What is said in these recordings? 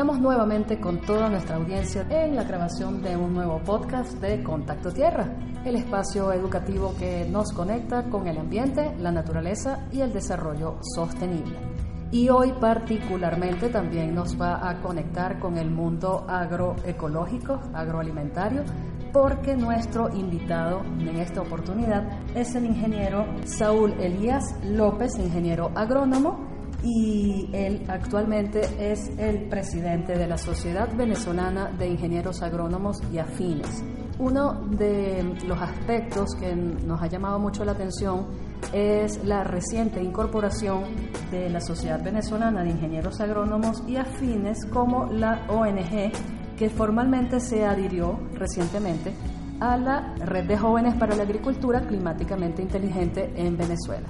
Estamos nuevamente con toda nuestra audiencia en la grabación de un nuevo podcast de Contacto Tierra, el espacio educativo que nos conecta con el ambiente, la naturaleza y el desarrollo sostenible. Y hoy particularmente también nos va a conectar con el mundo agroecológico, agroalimentario, porque nuestro invitado en esta oportunidad es el ingeniero Saúl Elías López, ingeniero agrónomo y él actualmente es el presidente de la Sociedad Venezolana de Ingenieros Agrónomos y Afines. Uno de los aspectos que nos ha llamado mucho la atención es la reciente incorporación de la Sociedad Venezolana de Ingenieros Agrónomos y Afines como la ONG que formalmente se adhirió recientemente a la Red de Jóvenes para la Agricultura Climáticamente Inteligente en Venezuela.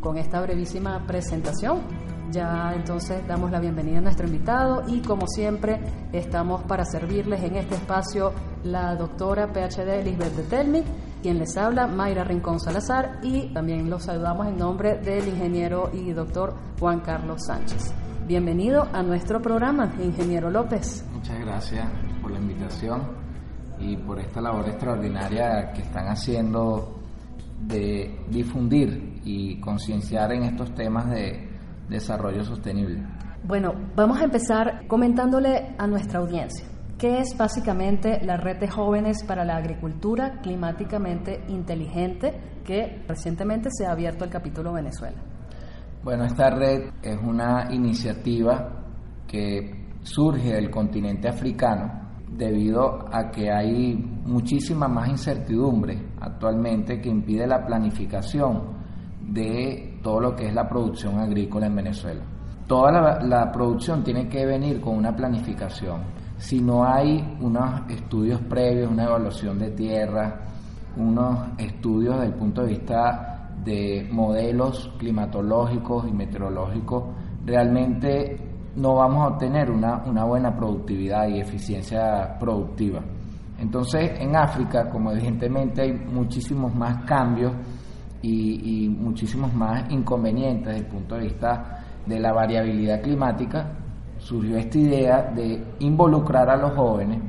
Con esta brevísima presentación, ya entonces damos la bienvenida a nuestro invitado y como siempre estamos para servirles en este espacio la doctora PhD Lisbeth de Telmi, quien les habla, Mayra Rincón Salazar, y también los saludamos en nombre del ingeniero y doctor Juan Carlos Sánchez. Bienvenido a nuestro programa, ingeniero López. Muchas gracias por la invitación y por esta labor extraordinaria que están haciendo de difundir y concienciar en estos temas de desarrollo sostenible. Bueno, vamos a empezar comentándole a nuestra audiencia. ¿Qué es básicamente la red de jóvenes para la agricultura climáticamente inteligente que recientemente se ha abierto el capítulo Venezuela? Bueno, esta red es una iniciativa que surge del continente africano debido a que hay muchísima más incertidumbre actualmente que impide la planificación de todo lo que es la producción agrícola en Venezuela. Toda la, producción tiene que venir con una planificación. Si no hay unos estudios previos, una evaluación de tierra, unos estudios desde el punto de vista de modelos climatológicos y meteorológicos, realmente no vamos a obtener una, una buena productividad y eficiencia productiva. Entonces, en África, como evidentemente hay muchísimos más cambios, y, muchísimos más inconvenientes desde el punto de vista de la variabilidad climática, surgió esta idea de involucrar a los jóvenes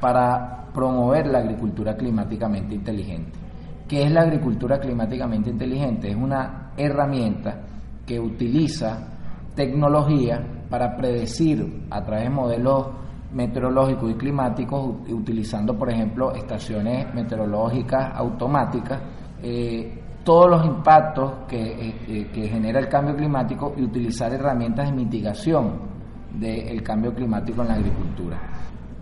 para promover la agricultura climáticamente inteligente. ¿Qué es la agricultura climáticamente inteligente? Es una herramienta que utiliza tecnología para predecir a través de modelos meteorológicos y climáticos, utilizando por ejemplo estaciones meteorológicas automáticas, eh, todos los impactos eh, eh, que, genera el cambio climático y utilizar herramientas de mitigación del cambio climático en la agricultura.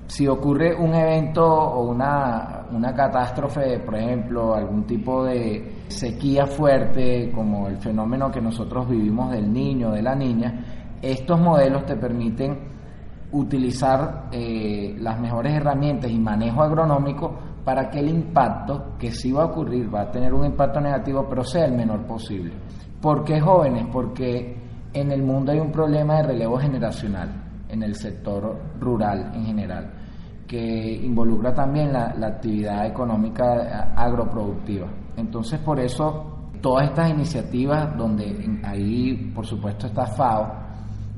Si ocurre un evento o una, una catástrofe, por ejemplo, algún tipo de sequía fuerte, como el fenómeno que nosotros vivimos del niño de la niña, estos modelos te permiten utilizar eh, las mejores herramientas y manejo agronómico para que el impacto que sí va a ocurrir, va a tener un impacto negativo, pero sea el menor posible. ¿Por qué jóvenes? Porque en el mundo hay un problema de relevo generacional en el sector rural en general, que involucra también la, actividad económica agroproductiva. Entonces, por eso, todas estas iniciativas, donde ahí, por supuesto, está FAO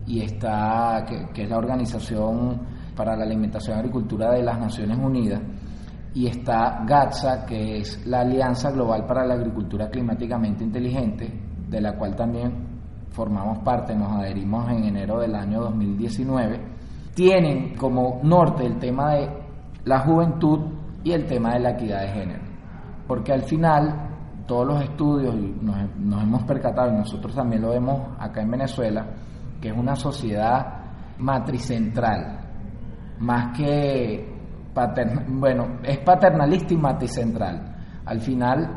y está, que, que es la Organización para la Alimentación y Agricultura de las Naciones Unidas, y está GATSA, que es la Alianza Global para la Agricultura Climáticamente Inteligente, de la cual también formamos parte, nos adherimos en enero del año 2019, tienen como norte el tema de la juventud y el tema de la equidad de género. Porque al final todos los estudios, nos, nos hemos percatado, y nosotros también lo vemos acá en Venezuela, que es una sociedad matricentral, más que bueno, es paternalista y matricentral. Al final,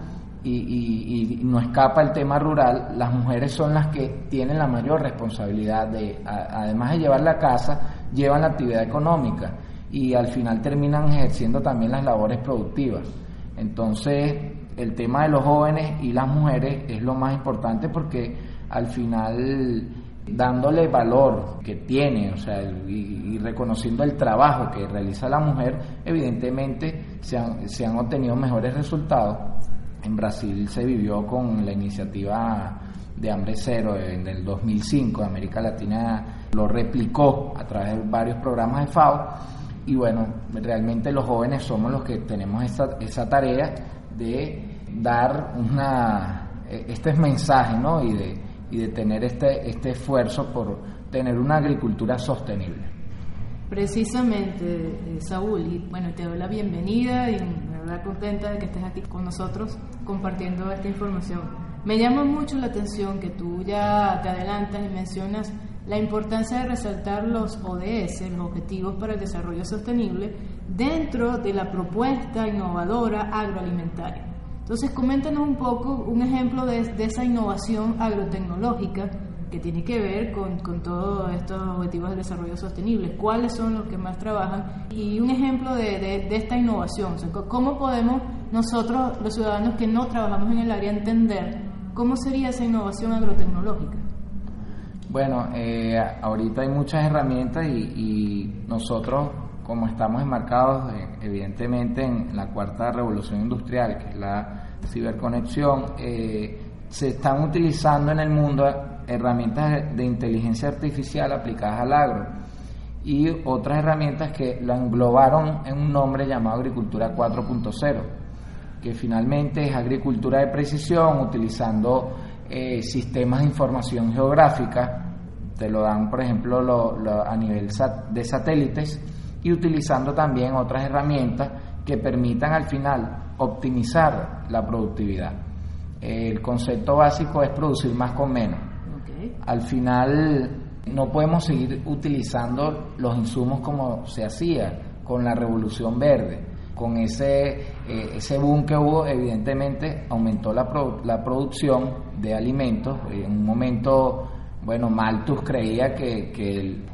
y, no escapa el tema rural, las mujeres son las que tienen la mayor responsabilidad de, además de llevar la casa, llevan la actividad económica y al final terminan ejerciendo también las labores productivas. Entonces, el tema de los jóvenes y las mujeres es lo más importante porque al final dándole valor que tiene, o sea, y, reconociendo el trabajo que realiza la mujer, evidentemente se han, se han obtenido mejores resultados. En Brasil se vivió con la iniciativa de Hambre Cero en el 2005, América Latina lo replicó a través de varios programas de FAO y bueno, realmente los jóvenes somos los que tenemos esa, esa tarea de dar una, e, este mensaje ¿no? y, de, y de tener este, este esfuerzo por tener una agricultura sostenible. Precisamente, eh, Saúl, y bueno, te doy la bienvenida y me verdad contenta de que estés aquí con nosotros compartiendo esta información. Me llama mucho la atención que tú ya te adelantas y mencionas la importancia de resaltar los ODS, los Objetivos para el Desarrollo Sostenible, dentro de la propuesta innovadora agroalimentaria. Entonces, coméntanos un poco un ejemplo de, esa innovación agrotecnológica que tiene que ver con, con, todos estos objetivos de desarrollo sostenible. ¿Cuáles son los que más trabajan? Y un ejemplo de, de, esta innovación. ¿Cómo podemos nosotros, los ciudadanos que no trabajamos en el área, entender cómo sería esa innovación agrotecnológica? Bueno, eh, ahorita hay muchas herramientas y, y nosotros como estamos enmarcados evidentemente en la cuarta revolución industrial, que es la ciberconexión, eh, se están utilizando en el mundo herramientas de inteligencia artificial aplicadas al agro y otras herramientas que lo englobaron en un nombre llamado agricultura 4.0, que finalmente es agricultura de precisión utilizando eh, sistemas de información geográfica, te lo dan por ejemplo a nivel de satélites, y utilizando también otras herramientas que permitan al final optimizar la productividad. El concepto básico es producir más con menos. Al final no podemos seguir utilizando los insumos como se hacía con la revolución verde. Con ese, eh, ese boom que hubo, evidentemente aumentó la, la producción de alimentos. En un momento bueno, Malthus creía que,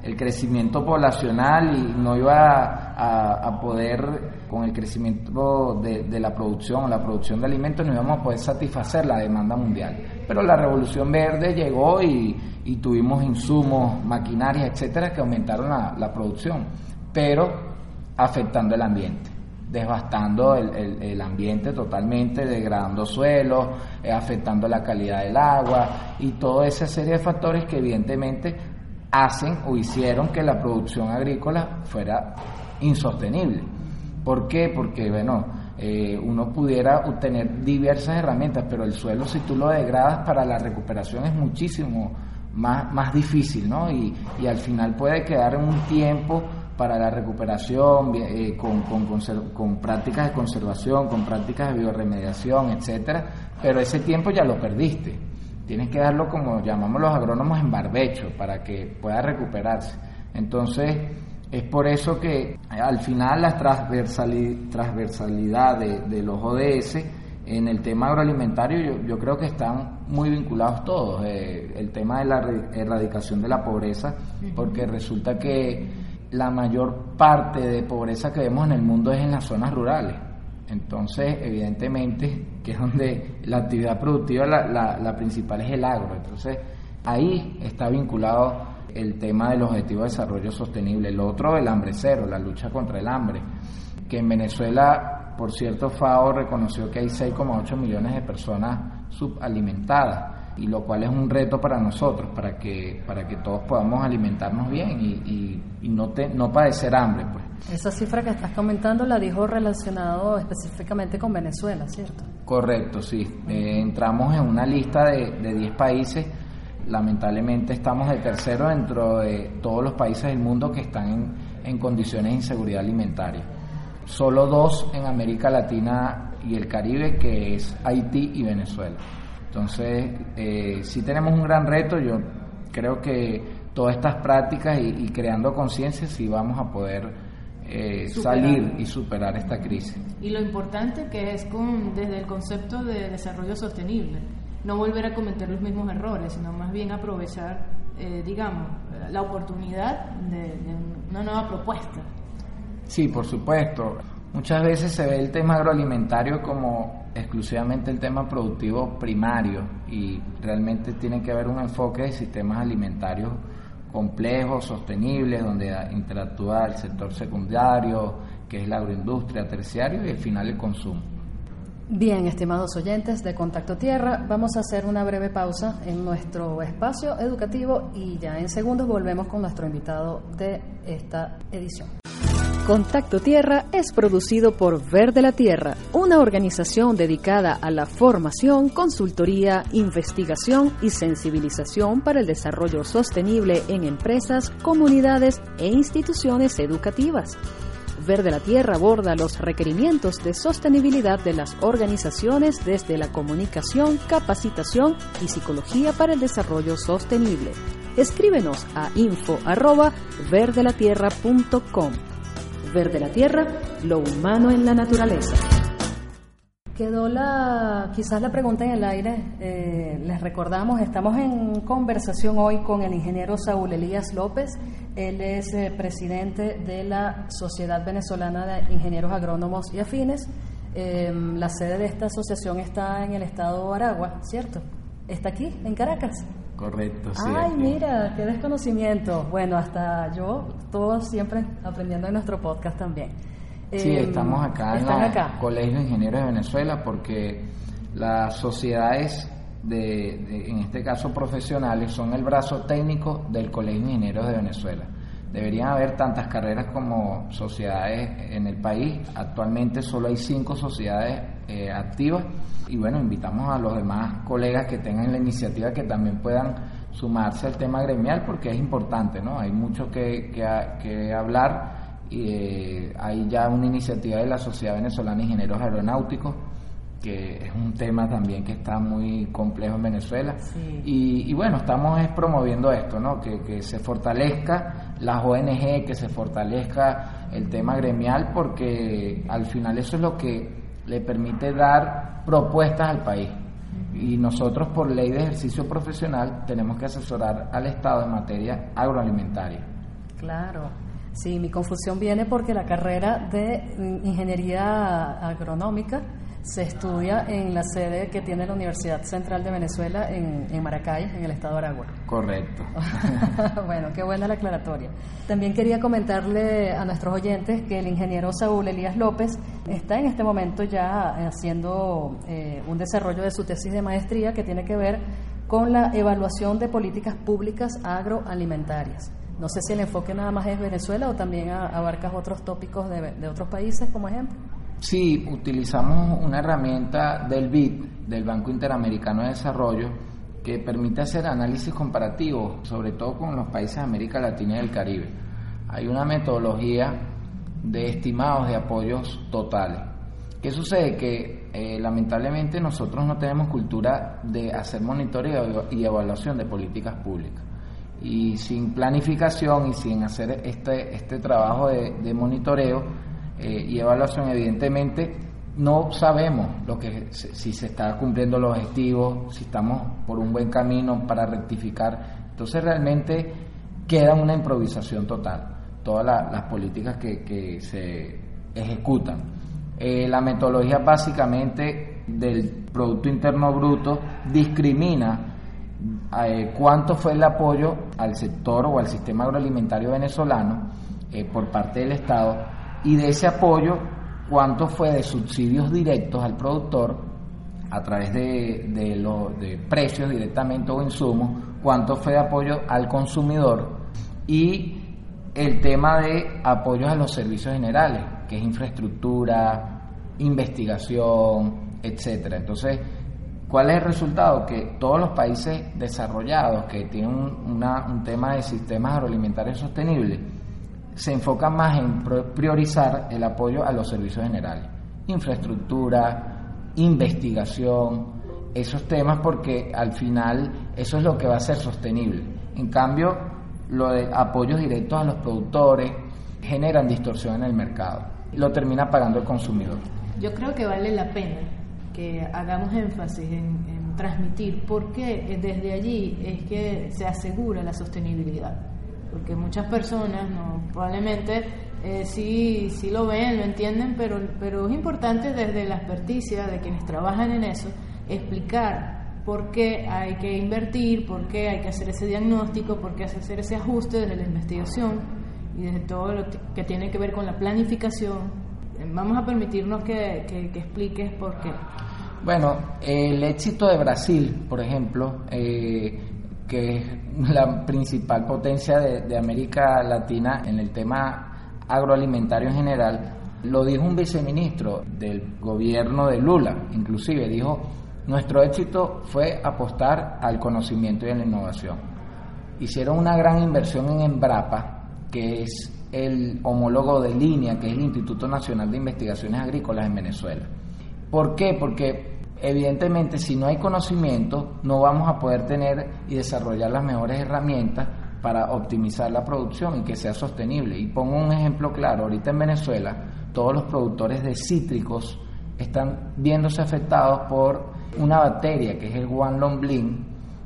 el, crecimiento poblacional y no iba a, poder, con el crecimiento de, la producción, la producción de alimentos, no íbamos a poder satisfacer la demanda mundial. Pero la revolución verde llegó y, tuvimos insumos, maquinarias, etcétera, que aumentaron la, la producción, pero afectando el ambiente devastando el, el, ambiente totalmente, degradando suelos, eh, afectando la calidad del agua y toda esa serie de factores que evidentemente hacen o hicieron que la producción agrícola fuera insostenible. ¿Por qué? Porque, bueno, eh, uno pudiera obtener diversas herramientas, pero el suelo si tú lo degradas para la recuperación es muchísimo más, más difícil, ¿no? Y, y al final puede quedar en un tiempo para la recuperación, eh, con, con, prácticas de conservación, con prácticas de bioremediación, etcétera, pero ese tiempo ya lo perdiste. Tienes que darlo como llamamos los agrónomos en barbecho para que pueda recuperarse. Entonces, es por eso que al final la transversalidad de, los ODS en el tema agroalimentario yo, creo que están muy vinculados todos. Eh, el tema de la erradicación de la pobreza, porque resulta que la mayor parte de pobreza que vemos en el mundo es en las zonas rurales. Entonces, evidentemente, que es donde la actividad productiva, la, la, principal es el agro. Entonces, ahí está vinculado el tema del objetivo de desarrollo sostenible. El otro, el hambre cero, la lucha contra el hambre, que en Venezuela, por cierto, FAO reconoció que hay 6,8 millones de personas subalimentadas y lo cual es un reto para nosotros, para que, para que todos podamos alimentarnos bien y, y, no, te, no padecer hambre. Pues. Esa cifra que estás comentando la dijo relacionado específicamente con Venezuela, ¿cierto? Correcto, sí. Eh, entramos en una lista de, de 10 países, lamentablemente estamos de tercero dentro de todos los países del mundo que están en, en condiciones de inseguridad alimentaria. Solo dos en América Latina y el Caribe, que es Haití y Venezuela. Entonces, eh, sí tenemos un gran reto, yo creo que todas estas prácticas y, creando conciencia sí vamos a poder eh, salir y superar esta crisis. Y lo importante que es con, desde el concepto de desarrollo sostenible, no volver a cometer los mismos errores, sino más bien aprovechar, eh, digamos, la oportunidad de, una nueva propuesta. Sí, por supuesto. Muchas veces se ve el tema agroalimentario como exclusivamente el tema productivo primario y realmente tiene que haber un enfoque de sistemas alimentarios complejos, sostenibles, donde interactúa el sector secundario, que es la agroindustria, terciario y al final el consumo. Bien, estimados oyentes de Contacto Tierra, vamos a hacer una breve pausa en nuestro espacio educativo y ya en segundos volvemos con nuestro invitado de esta edición. Contacto Tierra es producido por Verde la Tierra, una organización dedicada a la formación, consultoría, investigación y sensibilización para el desarrollo sostenible en empresas, comunidades e instituciones educativas. Verde la Tierra aborda los requerimientos de sostenibilidad de las organizaciones desde la comunicación, capacitación y psicología para el desarrollo sostenible. Escríbenos a info@verdelatierra.com. Verde la Tierra, lo humano en la naturaleza. Quedó la, quizás la pregunta en el aire. Eh, les recordamos, estamos en conversación hoy con el ingeniero Saúl Elías López. Él es eh, presidente de la Sociedad Venezolana de Ingenieros Agrónomos y Afines. Em, la sede de esta asociación está en el estado de Aragua, ¿cierto? Está aquí, en Caracas. Correcto, sí. Ay, mira, qué desconocimiento. Bueno, hasta yo, todos siempre aprendiendo en nuestro podcast también. Sí, em, estamos acá en el Colegio de Ingenieros de Venezuela porque las sociedades, de, en este caso profesionales, son el brazo técnico del Colegio de Ingenieros de Venezuela. Deberían haber tantas carreras como sociedades en el país. Actualmente solo hay cinco sociedades eh, activas y bueno, invitamos a los demás colegas que tengan la iniciativa que también puedan sumarse al tema gremial porque es importante, ¿no? Hay mucho que, que, que hablar y eh, hay ya una iniciativa de la Sociedad Venezolana de Ingenieros Aeronáuticos, que es un tema también que está muy complejo en Venezuela. Y, bueno, estamos promoviendo esto, ¿no? Que, que, se fortalezca las ONG, que se fortalezca el tema gremial, porque al final eso es lo que le permite dar propuestas al país. Y nosotros, por ley de ejercicio profesional, tenemos que asesorar al Estado en materia agroalimentaria. Claro. Sí, mi confusión viene porque la carrera de ingeniería agronómica se estudia en la sede que tiene la Universidad Central de Venezuela en, Maracay, en el estado de Aragua. Correcto. bueno, qué buena la aclaratoria. También quería comentarle a nuestros oyentes que el ingeniero Saúl Elías López está en este momento ya haciendo eh, un desarrollo de su tesis de maestría que tiene que ver con la evaluación de políticas públicas agroalimentarias. No sé si el enfoque nada más es Venezuela o también abarcas otros tópicos de, otros países como ejemplo. Sí, utilizamos una herramienta del BID, del Banco Interamericano de Desarrollo, que permite hacer análisis comparativo, sobre todo con los países de América Latina y del Caribe. Hay una metodología de estimados de apoyos totales. ¿Qué sucede? Que eh, lamentablemente nosotros no tenemos cultura de hacer monitoreo y evaluación de políticas públicas y sin planificación y sin hacer este, este trabajo de, monitoreo eh, y evaluación, evidentemente no sabemos lo que si se está cumpliendo los objetivos, si estamos por un buen camino para rectificar. Entonces realmente queda una improvisación total, todas las políticas que, se ejecutan. Eh, la metodología básicamente del Producto Interno Bruto discrimina eh, cuánto fue el apoyo al sector o al sistema agroalimentario venezolano por parte del Estado y de ese apoyo cuánto fue de subsidios directos al productor a través de, de precios directamente o insumos, cuánto fue de apoyo al consumidor y el tema de apoyos a los servicios generales, que es infraestructura, investigación, etcétera. Entonces, ¿Cuál es el resultado? Que todos los países desarrollados que tienen un, tema de sistemas agroalimentarios sostenibles se enfocan más en priorizar el apoyo a los servicios generales, infraestructura, investigación, esos temas porque al final eso es lo que va a ser sostenible. En cambio, lo de apoyos directos a los productores generan distorsión en el mercado. Lo termina pagando el consumidor. Yo creo que vale la pena que hagamos énfasis en, transmitir por qué desde allí es que se asegura la sostenibilidad. Porque muchas personas no, probablemente eh, sí, sí lo ven, lo entienden, pero, pero es importante desde la experticia de quienes trabajan en eso explicar por qué hay que invertir, por qué hay que hacer ese diagnóstico, por qué hacer ese ajuste desde la investigación y desde todo lo que tiene que ver con la planificación. Eh, vamos a permitirnos que, que, expliques por qué. Bueno, el éxito de Brasil, por ejemplo, eh, que es la principal potencia de, de América Latina en el tema agroalimentario en general, lo dijo un viceministro del gobierno de Lula, inclusive dijo, nuestro éxito fue apostar al conocimiento y a la innovación. Hicieron una gran inversión en Embrapa, que es el homólogo de línea, que es el Instituto Nacional de Investigaciones Agrícolas en Venezuela. ¿Por qué? Porque evidentemente si no hay conocimiento no vamos a poder tener y desarrollar las mejores herramientas para optimizar la producción y que sea sostenible. Y pongo un ejemplo claro, ahorita en Venezuela todos los productores de cítricos están viéndose afectados por una bacteria que es el guanlomblin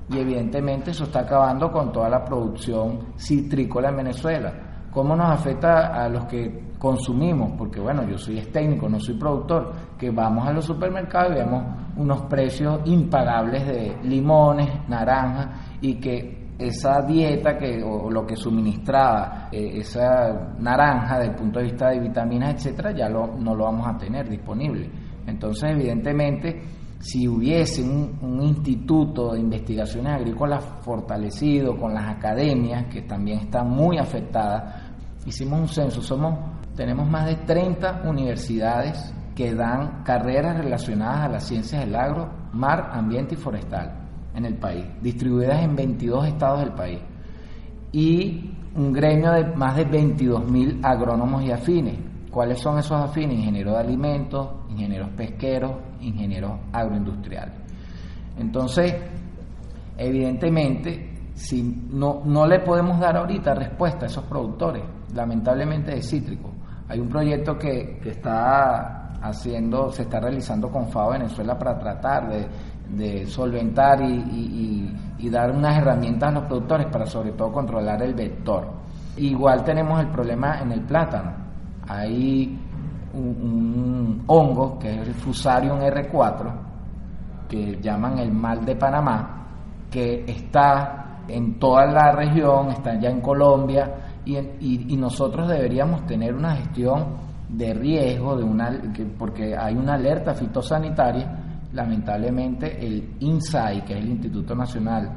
y evidentemente eso está acabando con toda la producción citrícola en Venezuela. ¿Cómo nos afecta a los que consumimos? Porque bueno, yo soy técnico, no soy productor, que vamos a los supermercados y vemos unos precios impagables de limones, naranjas y que esa dieta que, o lo que suministraba eh, esa naranja desde el punto de vista de vitaminas, etcétera, ya lo, no lo vamos a tener disponible. Entonces, evidentemente, si hubiese un, un, instituto de investigaciones agrícolas fortalecido con las academias, que también están muy afectadas, hicimos un censo, somos, tenemos más de 30 universidades que dan carreras relacionadas a las ciencias del agro, mar, ambiente y forestal en el país, distribuidas en 22 estados del país, y un gremio de más de 22.000 agrónomos y afines. ¿Cuáles son esos afines? Ingenieros de alimentos, ingenieros pesqueros, ingenieros agroindustriales. Entonces, evidentemente, si no, no le podemos dar ahorita respuesta a esos productores, lamentablemente de cítrico. Hay un proyecto que, que está haciendo, se está realizando con FAO Venezuela para tratar de de solventar y, dar unas herramientas a los productores para sobre todo controlar el vector. Igual tenemos el problema en el plátano. Hay un, hongo que es el Fusarium R4, que llaman el mal de Panamá, que está en toda la región, está ya en Colombia, y, y, nosotros deberíamos tener una gestión de riesgo, de una, porque hay una alerta fitosanitaria lamentablemente el INSAI, que es el Instituto Nacional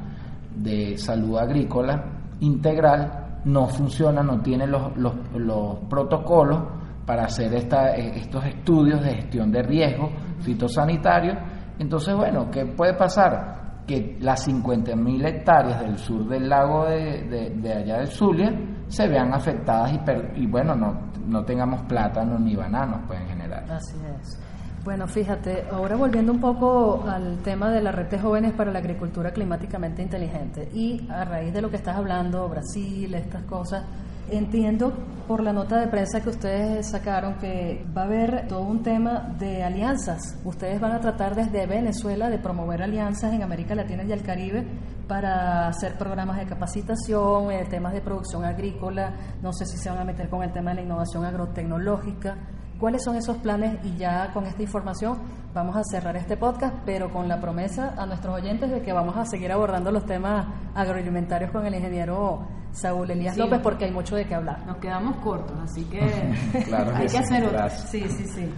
de Salud Agrícola Integral, no funciona, no tiene los, los, protocolos para hacer esta, eh, estos estudios de gestión de riesgo fitosanitario. Entonces, bueno, ¿qué puede pasar? Que las 50.000 hectáreas del sur del lago de, de, allá de Zulia se vean afectadas y, y bueno, no, no tengamos plátanos ni bananos pues, en general. Así es. Bueno, fíjate, ahora volviendo un poco al tema de la red de jóvenes para la agricultura climáticamente inteligente y a raíz de lo que estás hablando, Brasil, estas cosas, entiendo por la nota de prensa que ustedes sacaron que va a haber todo un tema de alianzas. Ustedes van a tratar desde Venezuela de promover alianzas en América Latina y el Caribe para hacer programas de capacitación, eh, temas de producción agrícola, no sé si se van a meter con el tema de la innovación agrotecnológica cuáles son esos planes y ya con esta información vamos a cerrar este podcast, pero con la promesa a nuestros oyentes de que vamos a seguir abordando los temas agroalimentarios con el ingeniero Saúl Elías López porque hay mucho de qué hablar. Nos quedamos cortos, así que hay que hacer otro. Sí, sí, sí.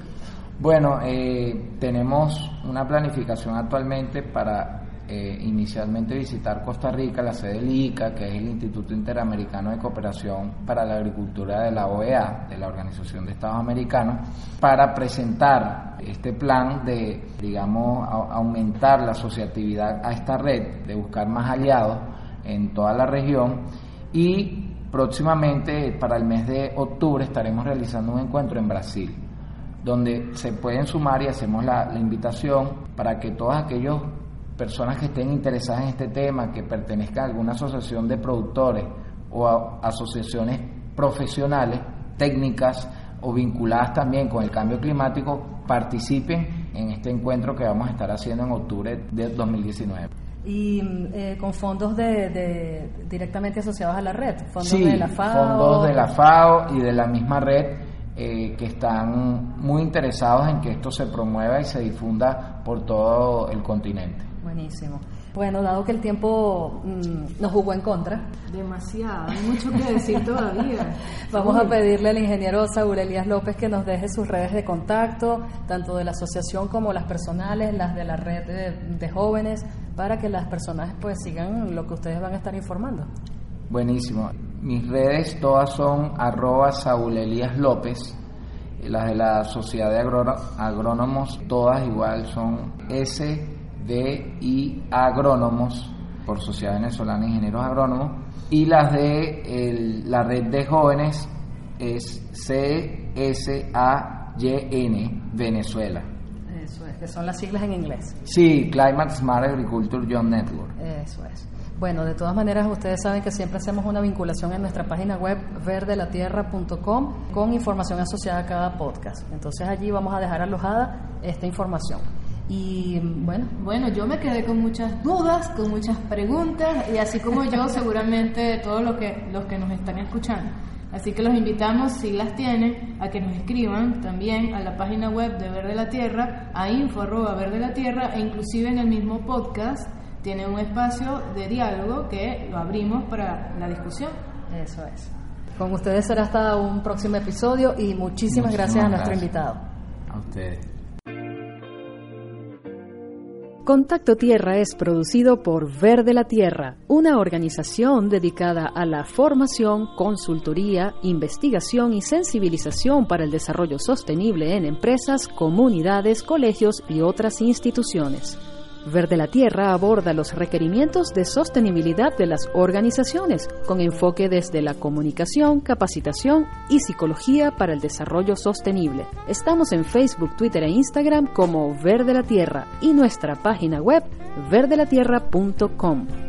Bueno, eh, tenemos una planificación actualmente para eh, inicialmente visitar Costa Rica, la sede del ICA, que es el Instituto Interamericano de Cooperación para la Agricultura de la OEA, de la Organización de Estados Americanos, para presentar este plan de, digamos, aumentar la asociatividad a esta red, de buscar más aliados en toda la región. Y próximamente para el mes de octubre estaremos realizando un encuentro en Brasil donde se pueden sumar y hacemos la, la invitación para que todos aquellos personas que estén interesadas en este tema, que pertenezcan a alguna asociación de productores o a asociaciones profesionales, técnicas o vinculadas también con el cambio climático participen en este encuentro que vamos a estar haciendo en octubre de 2019 y eh, con fondos de, directamente asociados a la red, fondos de la FAO. Fondos de la FAO y de la misma red eh, que están muy interesados en que esto se promueva y se difunda por todo el continente. Buenísimo. Bueno, dado que el tiempo mm, nos jugó en contra. Demasiado, hay mucho que decir todavía. Vamos a pedirle al ingeniero Saúl Elías López que nos deje sus redes de contacto, tanto de la asociación como las personales, las de la red de, jóvenes, para que las personas pues sigan lo que ustedes van a estar informando. Buenísimo. Mis redes todas son arroba Saúl Elías López. Las de la Sociedad de Agrónomos, todas igual son S de y agrónomos por Sociedad Venezolana de Ingenieros Agrónomos y las de la red de jóvenes es CSAYN Venezuela. Eso es, que son las siglas en inglés. Sí, Climate Smart Agriculture Young Network. Eso es. Bueno, de todas maneras, ustedes saben que siempre hacemos una vinculación en nuestra página web verdelatierra.com con información asociada a cada podcast. Entonces allí vamos a dejar alojada esta información. Y bueno. Bueno, yo me quedé con muchas dudas, con muchas preguntas, y así como yo, seguramente todos los que, los que nos están escuchando. Así que los invitamos, si las tienen, a que nos escriban también a la página web de Verde la Tierra, a info Verde la Tierra, e inclusive en el mismo podcast tiene un espacio de diálogo que lo abrimos para la discusión. Eso es. Con ustedes será hasta un próximo episodio y muchísimas, gracias a nuestro invitado. A ustedes. Contacto Tierra es producido por Verde la Tierra, una organización dedicada a la formación, consultoría, investigación y sensibilización para el desarrollo sostenible en empresas, comunidades, colegios y otras instituciones. Verde la Tierra aborda los requerimientos de sostenibilidad de las organizaciones, con enfoque desde la comunicación, capacitación y psicología para el desarrollo sostenible. Estamos en Facebook, Twitter e Instagram como Verde la Tierra y nuestra página web verdelatierra.com.